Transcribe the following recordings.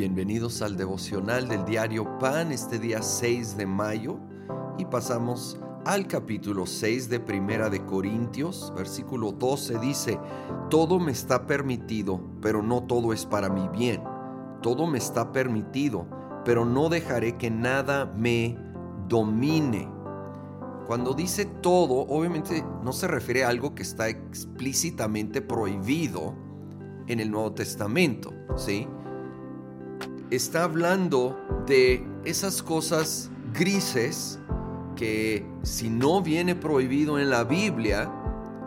Bienvenidos al devocional del diario Pan este día 6 de mayo y pasamos al capítulo 6 de Primera de Corintios, versículo 12 dice, Todo me está permitido, pero no todo es para mi bien. Todo me está permitido, pero no dejaré que nada me domine. Cuando dice todo, obviamente no se refiere a algo que está explícitamente prohibido en el Nuevo Testamento, ¿sí? Está hablando de esas cosas grises que si no viene prohibido en la Biblia,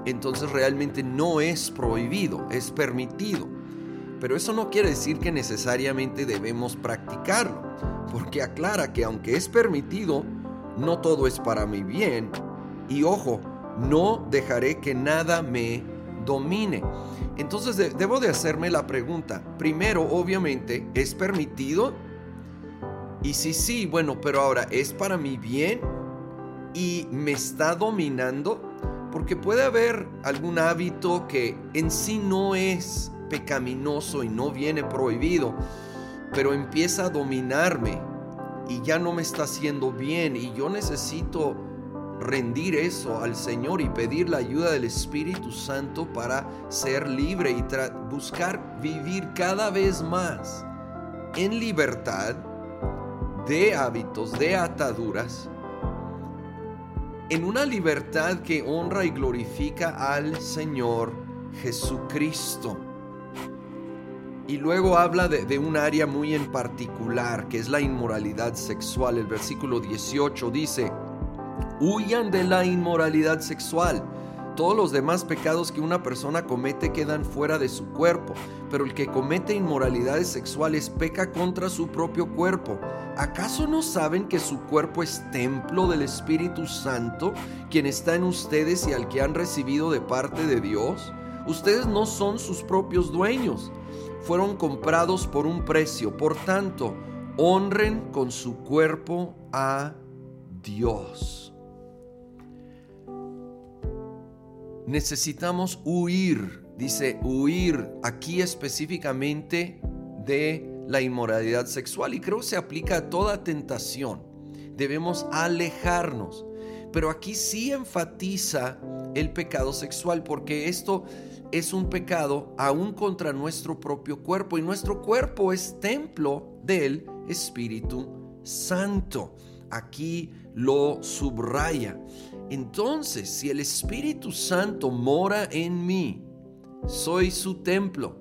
entonces realmente no es prohibido, es permitido. Pero eso no quiere decir que necesariamente debemos practicarlo, porque aclara que aunque es permitido, no todo es para mi bien. Y ojo, no dejaré que nada me domine. Entonces debo de hacerme la pregunta. Primero, obviamente, ¿es permitido? Y si sí, bueno, pero ahora, ¿es para mi bien? y me está dominando, porque puede haber algún hábito que en sí no es pecaminoso y no viene prohibido, pero empieza a dominarme y ya no me está haciendo bien y yo necesito rendir eso al Señor y pedir la ayuda del Espíritu Santo para ser libre y buscar vivir cada vez más en libertad de hábitos, de ataduras en una libertad que honra y glorifica al Señor Jesucristo. Y luego habla de, un área muy en particular, que es la inmoralidad sexual. El versículo 18 dice, huyan de la inmoralidad sexual todos los demás pecados que una persona comete quedan fuera de su cuerpo, pero el que comete inmoralidades sexuales peca contra su propio cuerpo. ¿Acaso no saben que su cuerpo es templo del Espíritu Santo, quien está en ustedes y al que han recibido de parte de Dios? Ustedes no son sus propios dueños, fueron comprados por un precio, por tanto, honren con su cuerpo a Dios. Necesitamos huir, dice huir aquí específicamente de la inmoralidad sexual y creo que se aplica a toda tentación. Debemos alejarnos. Pero aquí sí enfatiza el pecado sexual porque esto es un pecado aún contra nuestro propio cuerpo y nuestro cuerpo es templo del Espíritu Santo. Aquí lo subraya. Entonces, si el Espíritu Santo mora en mí, soy su templo,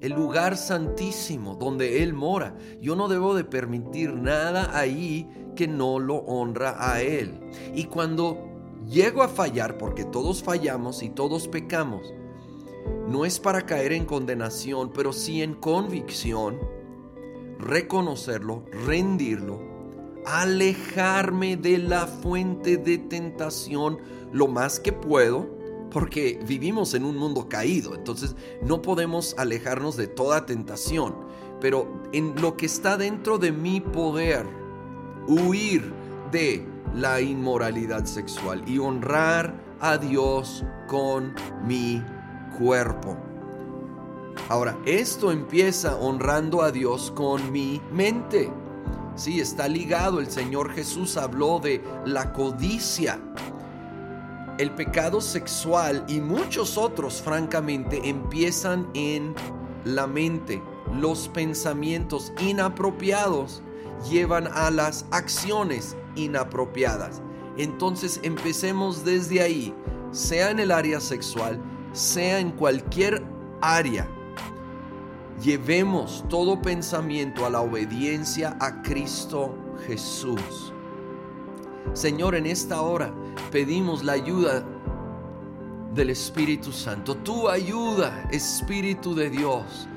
el lugar santísimo donde Él mora. Yo no debo de permitir nada ahí que no lo honra a Él. Y cuando llego a fallar, porque todos fallamos y todos pecamos, no es para caer en condenación, pero sí en convicción, reconocerlo, rendirlo alejarme de la fuente de tentación lo más que puedo, porque vivimos en un mundo caído, entonces no podemos alejarnos de toda tentación, pero en lo que está dentro de mi poder, huir de la inmoralidad sexual y honrar a Dios con mi cuerpo. Ahora, esto empieza honrando a Dios con mi mente. Sí, está ligado. El Señor Jesús habló de la codicia. El pecado sexual y muchos otros, francamente, empiezan en la mente. Los pensamientos inapropiados llevan a las acciones inapropiadas. Entonces empecemos desde ahí, sea en el área sexual, sea en cualquier área llevemos todo pensamiento a la obediencia a Cristo Jesús. Señor, en esta hora pedimos la ayuda del Espíritu Santo. Tu ayuda, Espíritu de Dios.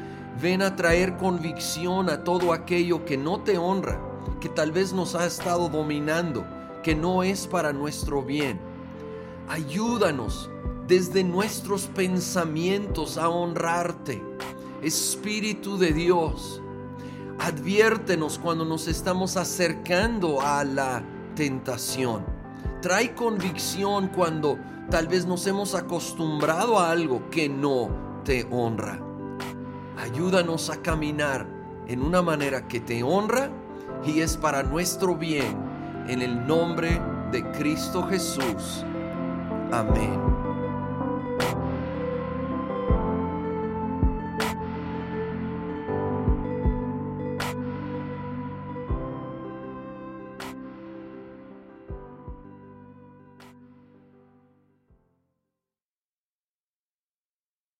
Ven a traer convicción a todo aquello que no te honra, que tal vez nos ha estado dominando, que no es para nuestro bien. Ayúdanos desde nuestros pensamientos a honrarte Espíritu de Dios, adviértenos cuando nos estamos acercando a la tentación. Trae convicción cuando tal vez nos hemos acostumbrado a algo que no te honra. Ayúdanos a caminar en una manera que te honra y es para nuestro bien. En el nombre de Cristo Jesús. Amén.